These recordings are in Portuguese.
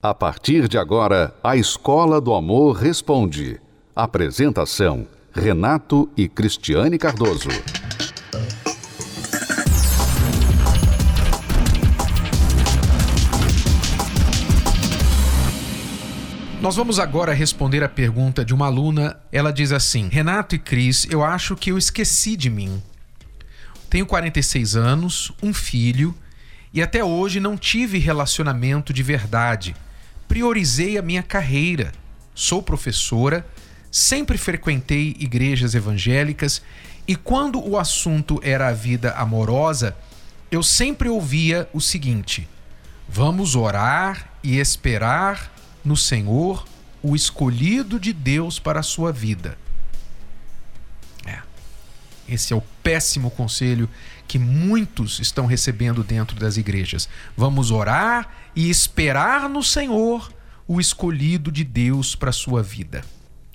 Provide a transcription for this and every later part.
A partir de agora, a Escola do Amor Responde. Apresentação: Renato e Cristiane Cardoso. Nós vamos agora responder a pergunta de uma aluna. Ela diz assim: Renato e Cris, eu acho que eu esqueci de mim. Tenho 46 anos, um filho e até hoje não tive relacionamento de verdade priorizei a minha carreira. Sou professora, sempre frequentei igrejas evangélicas e quando o assunto era a vida amorosa, eu sempre ouvia o seguinte: vamos orar e esperar no Senhor o escolhido de Deus para a sua vida. É. Esse é o péssimo conselho que muitos estão recebendo dentro das igrejas. Vamos orar e esperar no Senhor o escolhido de Deus para sua vida.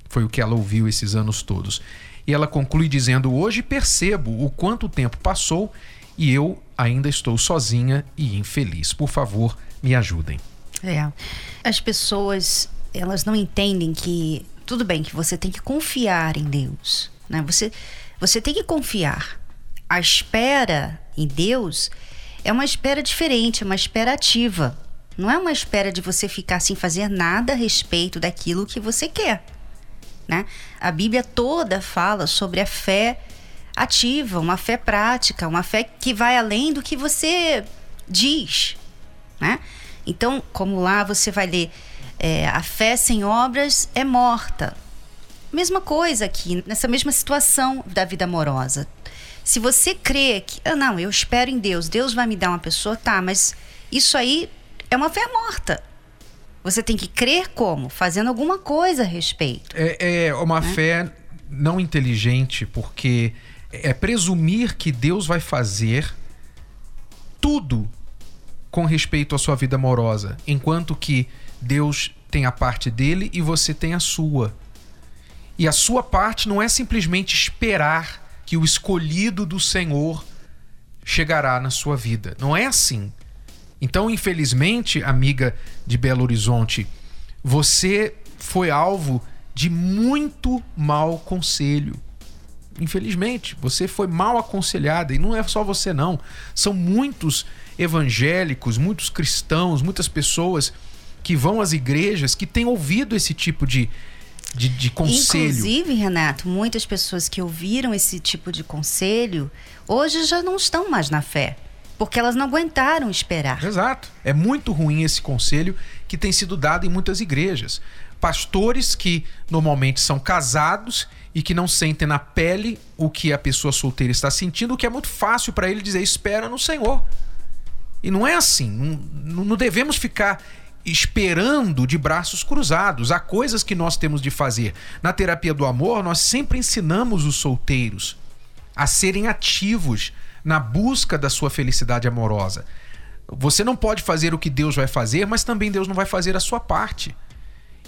Foi o que ela ouviu esses anos todos. E ela conclui dizendo: Hoje percebo o quanto tempo passou e eu ainda estou sozinha e infeliz. Por favor, me ajudem. É. As pessoas, elas não entendem que tudo bem que você tem que confiar em Deus, né? Você você tem que confiar a espera em Deus é uma espera diferente, é uma espera ativa. Não é uma espera de você ficar sem fazer nada a respeito daquilo que você quer. Né? A Bíblia toda fala sobre a fé ativa, uma fé prática, uma fé que vai além do que você diz. Né? Então, como lá você vai ler, é, a fé sem obras é morta. Mesma coisa aqui, nessa mesma situação da vida amorosa. Se você crê que, ah, não, eu espero em Deus, Deus vai me dar uma pessoa, tá, mas isso aí é uma fé morta. Você tem que crer como? Fazendo alguma coisa a respeito. É, é uma né? fé não inteligente, porque é presumir que Deus vai fazer tudo com respeito à sua vida amorosa, enquanto que Deus tem a parte dele e você tem a sua. E a sua parte não é simplesmente esperar que o escolhido do Senhor chegará na sua vida. Não é assim. Então, infelizmente, amiga de Belo Horizonte, você foi alvo de muito mau conselho. Infelizmente, você foi mal aconselhada e não é só você não. São muitos evangélicos, muitos cristãos, muitas pessoas que vão às igrejas que têm ouvido esse tipo de de, de conselho. Inclusive, Renato, muitas pessoas que ouviram esse tipo de conselho hoje já não estão mais na fé. Porque elas não aguentaram esperar. Exato. É muito ruim esse conselho que tem sido dado em muitas igrejas. Pastores que normalmente são casados e que não sentem na pele o que a pessoa solteira está sentindo, o que é muito fácil para ele dizer: espera no Senhor. E não é assim. Não, não devemos ficar esperando de braços cruzados. Há coisas que nós temos de fazer. Na terapia do amor, nós sempre ensinamos os solteiros a serem ativos na busca da sua felicidade amorosa. Você não pode fazer o que Deus vai fazer, mas também Deus não vai fazer a sua parte.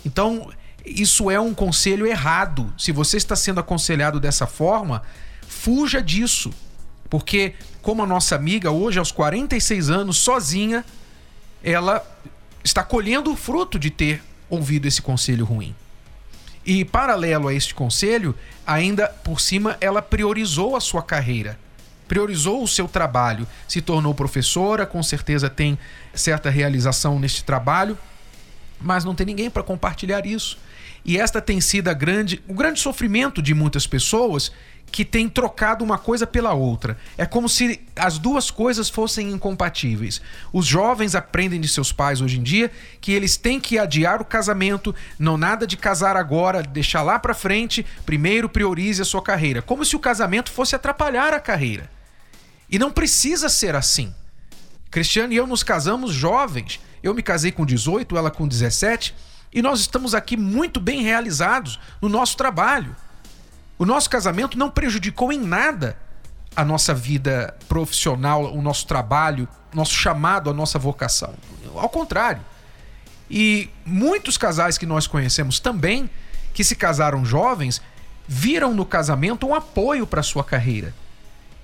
Então, isso é um conselho errado. Se você está sendo aconselhado dessa forma, fuja disso. Porque, como a nossa amiga, hoje, aos 46 anos, sozinha, ela está colhendo o fruto de ter ouvido esse conselho ruim. E paralelo a este conselho, ainda por cima ela priorizou a sua carreira, priorizou o seu trabalho, se tornou professora, com certeza tem certa realização neste trabalho, mas não tem ninguém para compartilhar isso. E esta tem sido a grande, o grande sofrimento de muitas pessoas que têm trocado uma coisa pela outra. É como se as duas coisas fossem incompatíveis. Os jovens aprendem de seus pais hoje em dia que eles têm que adiar o casamento, não nada de casar agora, deixar lá para frente, primeiro priorize a sua carreira, como se o casamento fosse atrapalhar a carreira. E não precisa ser assim. Cristiano e eu nos casamos jovens. Eu me casei com 18, ela com 17, e nós estamos aqui muito bem realizados no nosso trabalho. O nosso casamento não prejudicou em nada a nossa vida profissional, o nosso trabalho, nosso chamado, a nossa vocação. Ao contrário. E muitos casais que nós conhecemos também, que se casaram jovens, viram no casamento um apoio para sua carreira.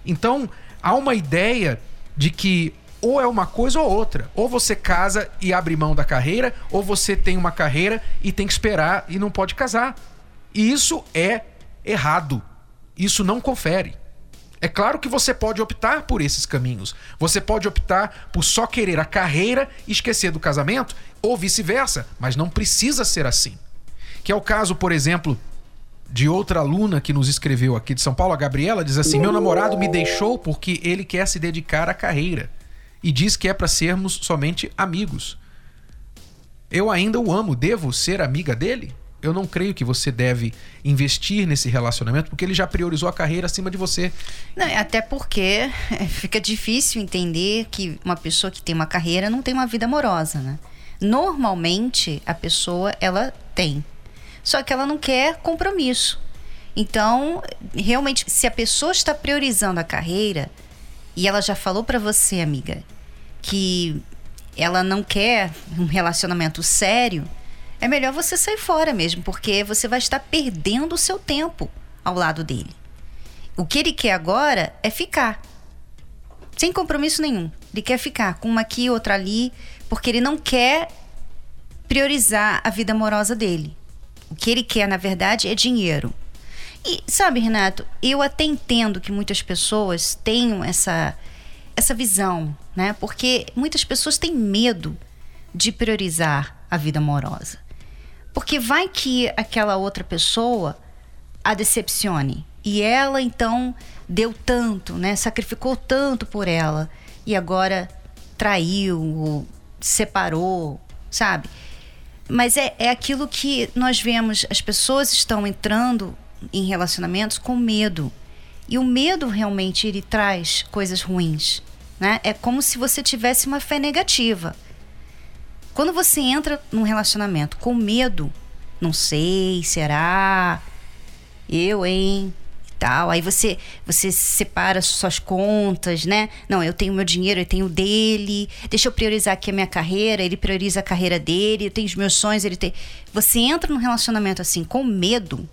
Então, há uma ideia de que ou é uma coisa ou outra. Ou você casa e abre mão da carreira, ou você tem uma carreira e tem que esperar e não pode casar. E isso é errado. Isso não confere. É claro que você pode optar por esses caminhos. Você pode optar por só querer a carreira e esquecer do casamento, ou vice-versa, mas não precisa ser assim. Que é o caso, por exemplo, de outra aluna que nos escreveu aqui de São Paulo, a Gabriela, diz assim: Meu namorado me deixou porque ele quer se dedicar à carreira e diz que é para sermos somente amigos. Eu ainda o amo, devo ser amiga dele? Eu não creio que você deve investir nesse relacionamento porque ele já priorizou a carreira acima de você. Não, até porque fica difícil entender que uma pessoa que tem uma carreira não tem uma vida amorosa, né? Normalmente a pessoa ela tem, só que ela não quer compromisso. Então, realmente, se a pessoa está priorizando a carreira e ela já falou para você, amiga, que ela não quer um relacionamento sério, é melhor você sair fora mesmo, porque você vai estar perdendo o seu tempo ao lado dele. O que ele quer agora é ficar. Sem compromisso nenhum. Ele quer ficar com uma aqui, outra ali, porque ele não quer priorizar a vida amorosa dele. O que ele quer, na verdade, é dinheiro. E sabe, Renato, eu até entendo que muitas pessoas tenham essa essa visão, né? Porque muitas pessoas têm medo de priorizar a vida amorosa. Porque vai que aquela outra pessoa a decepcione. E ela então deu tanto, né? Sacrificou tanto por ela e agora traiu, separou, sabe? Mas é, é aquilo que nós vemos, as pessoas estão entrando em relacionamentos com medo. E o medo realmente ele traz coisas ruins, né? É como se você tivesse uma fé negativa. Quando você entra num relacionamento com medo, não sei, será? Eu, hein? E tal. Aí você você separa suas contas, né? Não, eu tenho meu dinheiro, eu tenho dele. Deixa eu priorizar aqui a minha carreira, ele prioriza a carreira dele, eu tenho os meus sonhos, ele tem. Você entra num relacionamento assim com medo,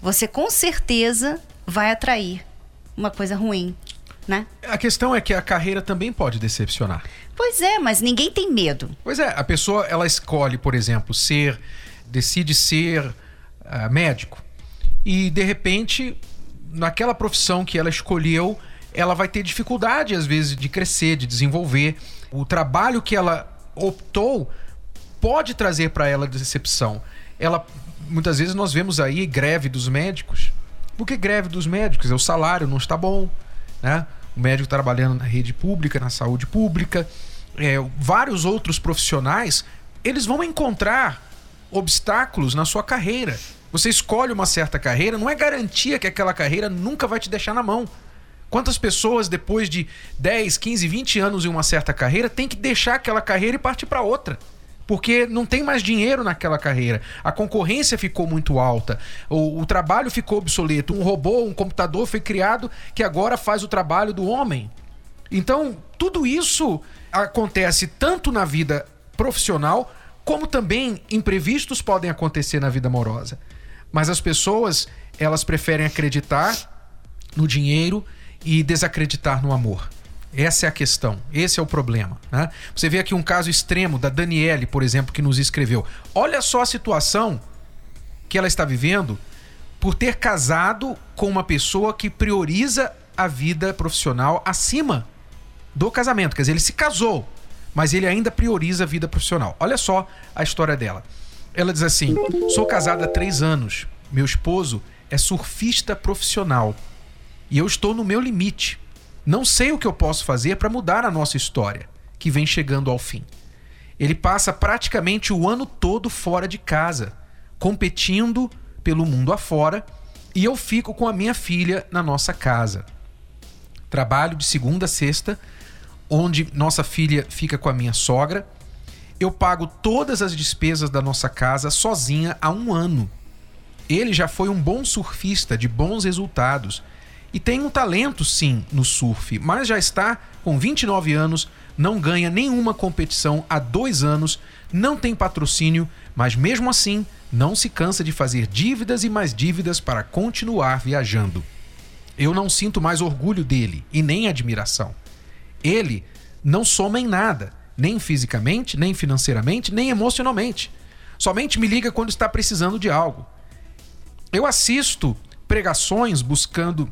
você com certeza vai atrair uma coisa ruim né? A questão é que a carreira também pode decepcionar. Pois é, mas ninguém tem medo. Pois é, a pessoa ela escolhe, por exemplo, ser, decide ser uh, médico e de repente naquela profissão que ela escolheu, ela vai ter dificuldade às vezes de crescer, de desenvolver. O trabalho que ela optou pode trazer para ela decepção. Ela muitas vezes nós vemos aí greve dos médicos. Por que greve dos médicos? É o salário não está bom né? O médico trabalhando na rede pública, na saúde pública, é, vários outros profissionais, eles vão encontrar obstáculos na sua carreira. Você escolhe uma certa carreira, não é garantia que aquela carreira nunca vai te deixar na mão. Quantas pessoas, depois de 10, 15, 20 anos em uma certa carreira, têm que deixar aquela carreira e partir para outra? Porque não tem mais dinheiro naquela carreira. A concorrência ficou muito alta, o, o, trabalho ficou obsoleto. Um robô, um computador foi criado que agora faz o trabalho do homem. Então, tudo isso acontece tanto na vida profissional, como também imprevistos podem acontecer na vida amorosa. Mas as pessoas, elas preferem acreditar no dinheiro e desacreditar no amor. Essa é a questão, esse é o problema. Né? Você vê aqui um caso extremo da Daniele, por exemplo, que nos escreveu. Olha só a situação que ela está vivendo por ter casado com uma pessoa que prioriza a vida profissional acima do casamento. Quer dizer, ele se casou, mas ele ainda prioriza a vida profissional. Olha só a história dela. Ela diz assim: sou casada há três anos. Meu esposo é surfista profissional e eu estou no meu limite. Não sei o que eu posso fazer para mudar a nossa história, que vem chegando ao fim. Ele passa praticamente o ano todo fora de casa, competindo pelo mundo afora, e eu fico com a minha filha na nossa casa. Trabalho de segunda a sexta, onde nossa filha fica com a minha sogra. Eu pago todas as despesas da nossa casa sozinha há um ano. Ele já foi um bom surfista de bons resultados e tem um talento, sim, no surf, mas já está com 29 anos, não ganha nenhuma competição há dois anos, não tem patrocínio, mas mesmo assim não se cansa de fazer dívidas e mais dívidas para continuar viajando. Eu não sinto mais orgulho dele e nem admiração. Ele não soma em nada, nem fisicamente, nem financeiramente, nem emocionalmente. Somente me liga quando está precisando de algo. Eu assisto pregações buscando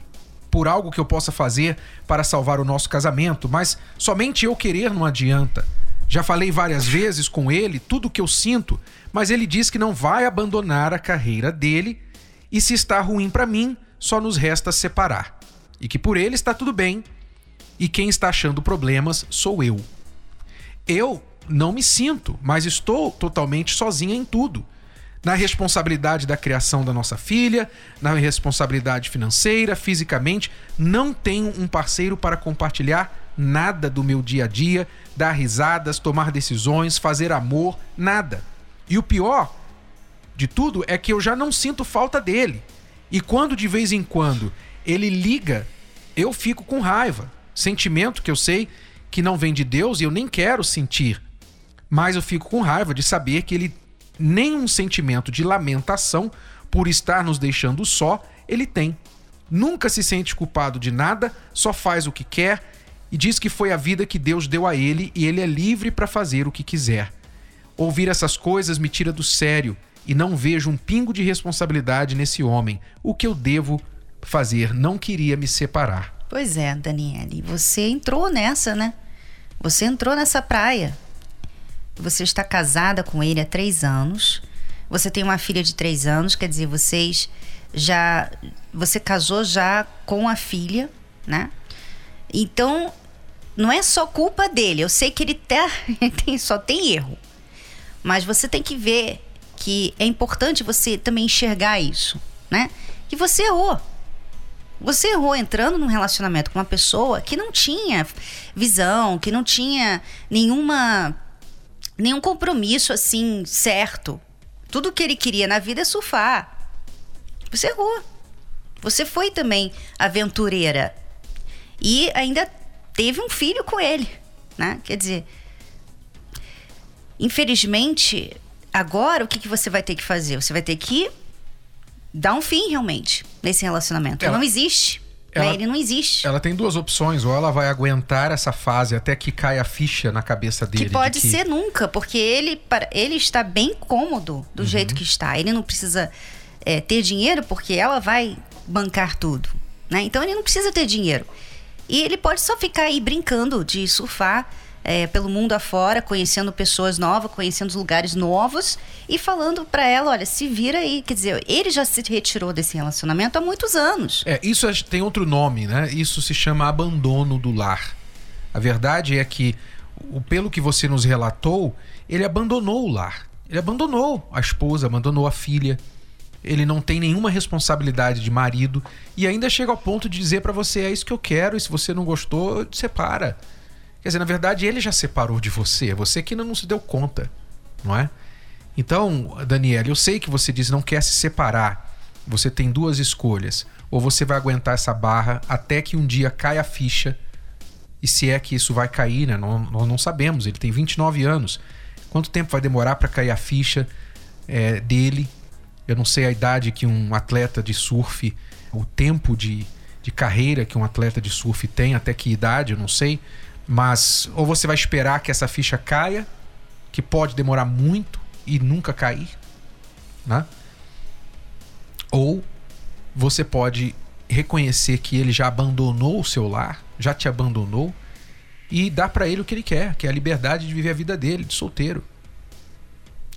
por algo que eu possa fazer para salvar o nosso casamento, mas somente eu querer não adianta. Já falei várias vezes com ele tudo o que eu sinto, mas ele diz que não vai abandonar a carreira dele e se está ruim para mim, só nos resta separar. E que por ele está tudo bem e quem está achando problemas sou eu. Eu não me sinto, mas estou totalmente sozinha em tudo na responsabilidade da criação da nossa filha, na responsabilidade financeira, fisicamente. Não tenho um parceiro para compartilhar nada do meu dia a dia, dar risadas, tomar decisões, fazer amor, nada. E o pior de tudo é que eu já não sinto falta dele. E quando de vez em quando ele liga, eu fico com raiva. Sentimento que eu sei que não vem de Deus e eu nem quero sentir. Mas eu fico com raiva de saber que ele nenhum sentimento de lamentação por estar nos deixando só ele tem. Nunca se sente culpado de nada, só faz o que quer e diz que foi a vida que Deus deu a ele e ele é livre para fazer o que quiser. Ouvir essas coisas me tira do sério e não vejo um pingo de responsabilidade nesse homem. O que eu devo fazer? Não queria me separar. Pois é, Daniele, você entrou nessa, né? Você entrou nessa praia. Você está casada com ele há três anos. Você tem uma filha de três anos, quer dizer, vocês já. Você casou já com a filha, né? Então, não é só culpa dele. Eu sei que ele tá, tem, só tem erro. Mas você tem que ver que é importante você também enxergar isso, né? Que você errou. Você errou entrando num relacionamento com uma pessoa que não tinha visão, que não tinha nenhuma nenhum compromisso assim certo. Tudo que ele queria na vida é surfar. Você errou. Você foi também aventureira. E ainda teve um filho com ele, né? Quer dizer, infelizmente, agora o que, que você vai ter que fazer? Você vai ter que dar um fim realmente nesse relacionamento. Ela... Não existe. Ela, ele não existe. Ela tem duas opções, ou ela vai aguentar essa fase até que caia a ficha na cabeça dele. Que pode de que... ser nunca, porque ele, ele está bem cômodo do uhum. jeito que está. Ele não precisa é, ter dinheiro porque ela vai bancar tudo. Né? Então ele não precisa ter dinheiro. E ele pode só ficar aí brincando de surfar é, pelo mundo afora, conhecendo pessoas novas, conhecendo lugares novos e falando para ela, olha, se vira aí. Quer dizer, ele já se retirou desse relacionamento há muitos anos. É, isso tem outro nome, né? Isso se chama abandono do lar. A verdade é que, pelo que você nos relatou, ele abandonou o lar. Ele abandonou a esposa, abandonou a filha. Ele não tem nenhuma responsabilidade de marido e ainda chega ao ponto de dizer para você: é isso que eu quero, e se você não gostou, separa. Quer dizer, na verdade, ele já separou de você, é você que ainda não se deu conta, não é? Então, Daniela, eu sei que você diz não quer se separar. Você tem duas escolhas. Ou você vai aguentar essa barra até que um dia caia a ficha. E se é que isso vai cair, né? Nós não sabemos. Ele tem 29 anos. Quanto tempo vai demorar para cair a ficha é, dele? Eu não sei a idade que um atleta de surf, o tempo de, de carreira que um atleta de surf tem, até que idade, eu não sei. Mas ou você vai esperar que essa ficha caia, que pode demorar muito e nunca cair, né? Ou você pode reconhecer que ele já abandonou o seu lar, já te abandonou e dar para ele o que ele quer, que é a liberdade de viver a vida dele, de solteiro.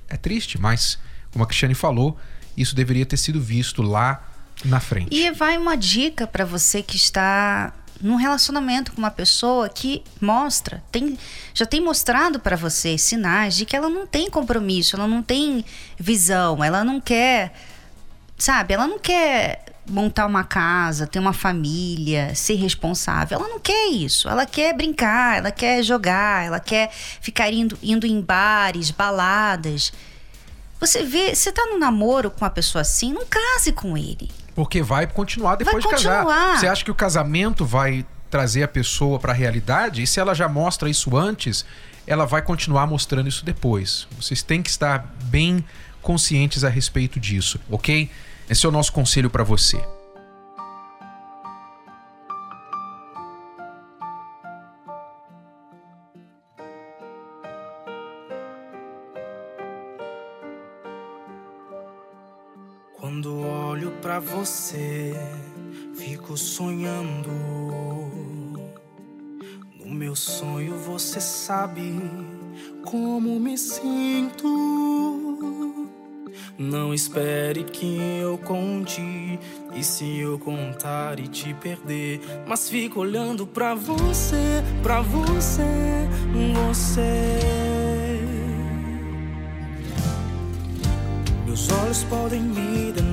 É triste, mas como a Cristiane falou, isso deveria ter sido visto lá na frente. E vai uma dica para você que está num relacionamento com uma pessoa que mostra, tem, já tem mostrado para você sinais de que ela não tem compromisso, ela não tem visão, ela não quer, sabe, ela não quer montar uma casa, ter uma família, ser responsável. Ela não quer isso. Ela quer brincar, ela quer jogar, ela quer ficar indo, indo em bares, baladas. Você vê, você tá no namoro com uma pessoa assim, não case com ele. Porque vai continuar depois vai de continuar. casar. Você acha que o casamento vai trazer a pessoa para a realidade? E se ela já mostra isso antes, ela vai continuar mostrando isso depois. Vocês têm que estar bem conscientes a respeito disso, ok? Esse é o nosso conselho para você. Olho para você, fico sonhando. No meu sonho você sabe como me sinto. Não espere que eu conte. E se eu contar e te perder, mas fico olhando pra você, pra você, você. Meus olhos podem me denunciar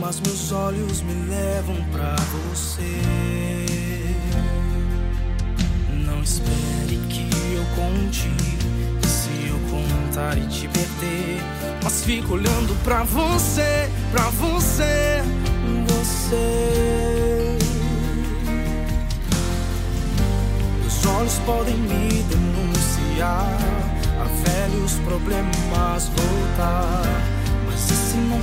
Mas meus olhos me levam pra você. Não espere que eu conte. Se eu contar e te perder, mas fico olhando pra você, pra você, você. Meus olhos podem me denunciar a velhos problemas voltar.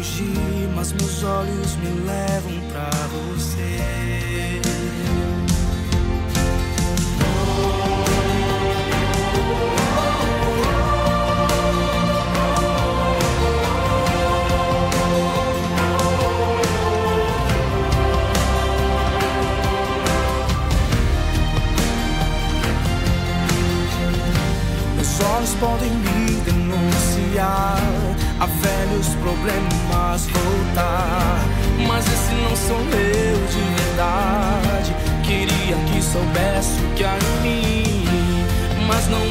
fugir, mas meus olhos me levam pra você. Meus olhos podem me denunciar a velhos problemas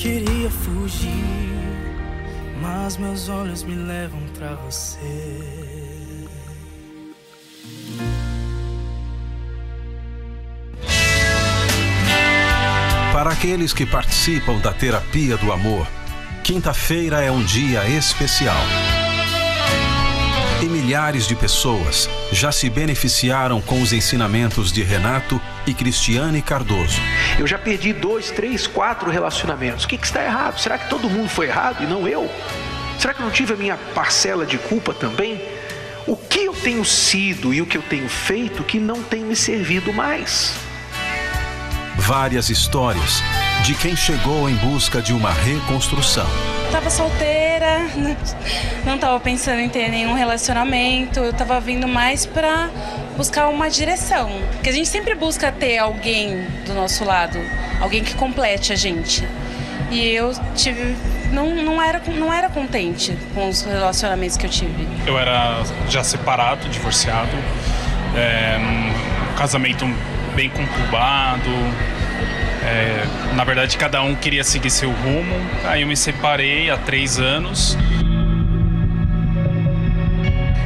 Queria fugir, mas meus olhos me levam pra você. Para aqueles que participam da terapia do amor, quinta-feira é um dia especial. E milhares de pessoas já se beneficiaram com os ensinamentos de Renato e Cristiane Cardoso. Eu já perdi dois, três, quatro relacionamentos. O que, que está errado? Será que todo mundo foi errado e não eu? Será que eu não tive a minha parcela de culpa também? O que eu tenho sido e o que eu tenho feito que não tem me servido mais? Várias histórias de quem chegou em busca de uma reconstrução. Tava solteira, não tava pensando em ter nenhum relacionamento, eu tava vindo mais pra buscar uma direção. Porque a gente sempre busca ter alguém do nosso lado, alguém que complete a gente. E eu tive. Não, não, era, não era contente com os relacionamentos que eu tive. Eu era já separado, divorciado, é, um casamento bem conturbado. É, na verdade, cada um queria seguir seu rumo. Aí eu me separei há três anos.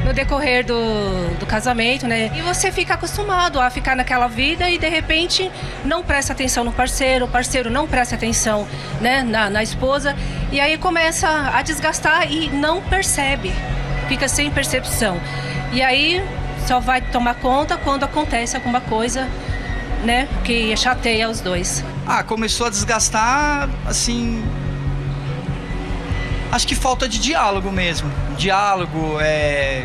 no decorrer do, do casamento, né? E você fica acostumado a ficar naquela vida e de repente não presta atenção no parceiro, o parceiro não presta atenção né, na, na esposa, e aí começa a desgastar e não percebe, fica sem percepção. E aí só vai tomar conta quando acontece alguma coisa, né, que chateia os dois. Ah, começou a desgastar, assim. Acho que falta de diálogo mesmo. Diálogo, é.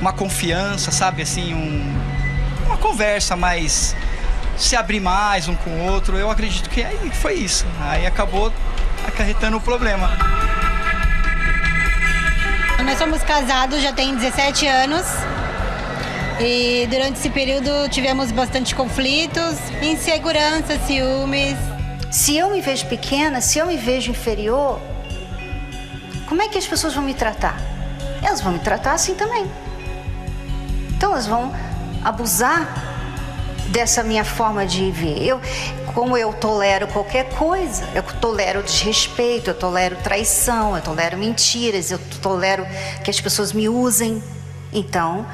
Uma confiança, sabe? Assim, um. uma conversa mais se abrir mais um com o outro. Eu acredito que aí foi isso. Aí acabou acarretando o problema. Nós somos casados já tem 17 anos. E durante esse período tivemos bastante conflitos, insegurança, ciúmes. Se eu me vejo pequena, se eu me vejo inferior, como é que as pessoas vão me tratar? Elas vão me tratar assim também. Então elas vão abusar dessa minha forma de ver. Eu, como eu tolero qualquer coisa, eu tolero desrespeito, eu tolero traição, eu tolero mentiras, eu tolero que as pessoas me usem. Então,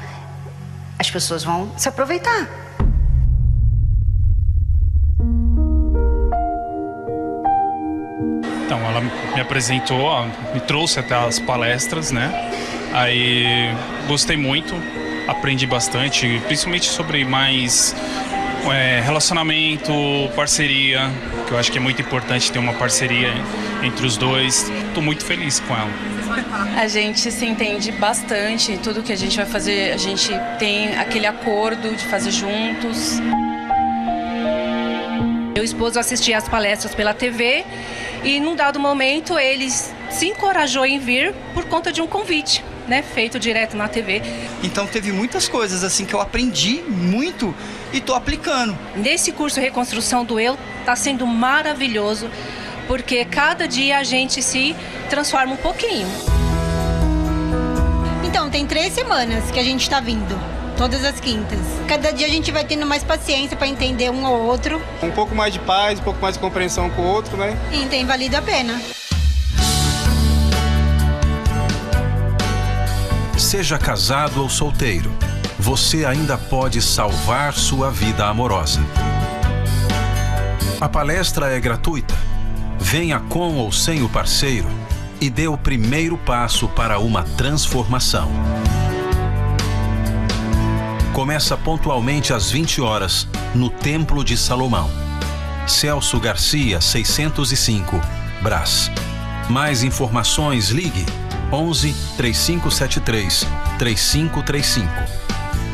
as pessoas vão se aproveitar. Então, ela me apresentou, me trouxe até as palestras, né? Aí gostei muito, aprendi bastante, principalmente sobre mais é, relacionamento, parceria, que eu acho que é muito importante ter uma parceria entre os dois. Estou muito feliz com ela. A gente se entende bastante, tudo que a gente vai fazer, a gente tem aquele acordo de fazer juntos. Meu esposo assistia às palestras pela TV e num dado momento ele se encorajou em vir por conta de um convite. Né, feito direto na TV. Então teve muitas coisas assim que eu aprendi muito e tô aplicando. Nesse curso Reconstrução do Eu está sendo maravilhoso, porque cada dia a gente se transforma um pouquinho. Então, tem três semanas que a gente está vindo. Todas as quintas. Cada dia a gente vai tendo mais paciência para entender um ao outro. Um pouco mais de paz, um pouco mais de compreensão com o outro, né? E tem valido a pena. Seja casado ou solteiro, você ainda pode salvar sua vida amorosa. A palestra é gratuita. Venha com ou sem o parceiro e dê o primeiro passo para uma transformação. Começa pontualmente às 20 horas no Templo de Salomão. Celso Garcia, 605, Brás. Mais informações, ligue 11 3573 3535.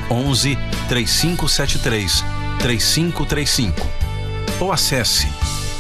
11 3573 3535. Ou acesse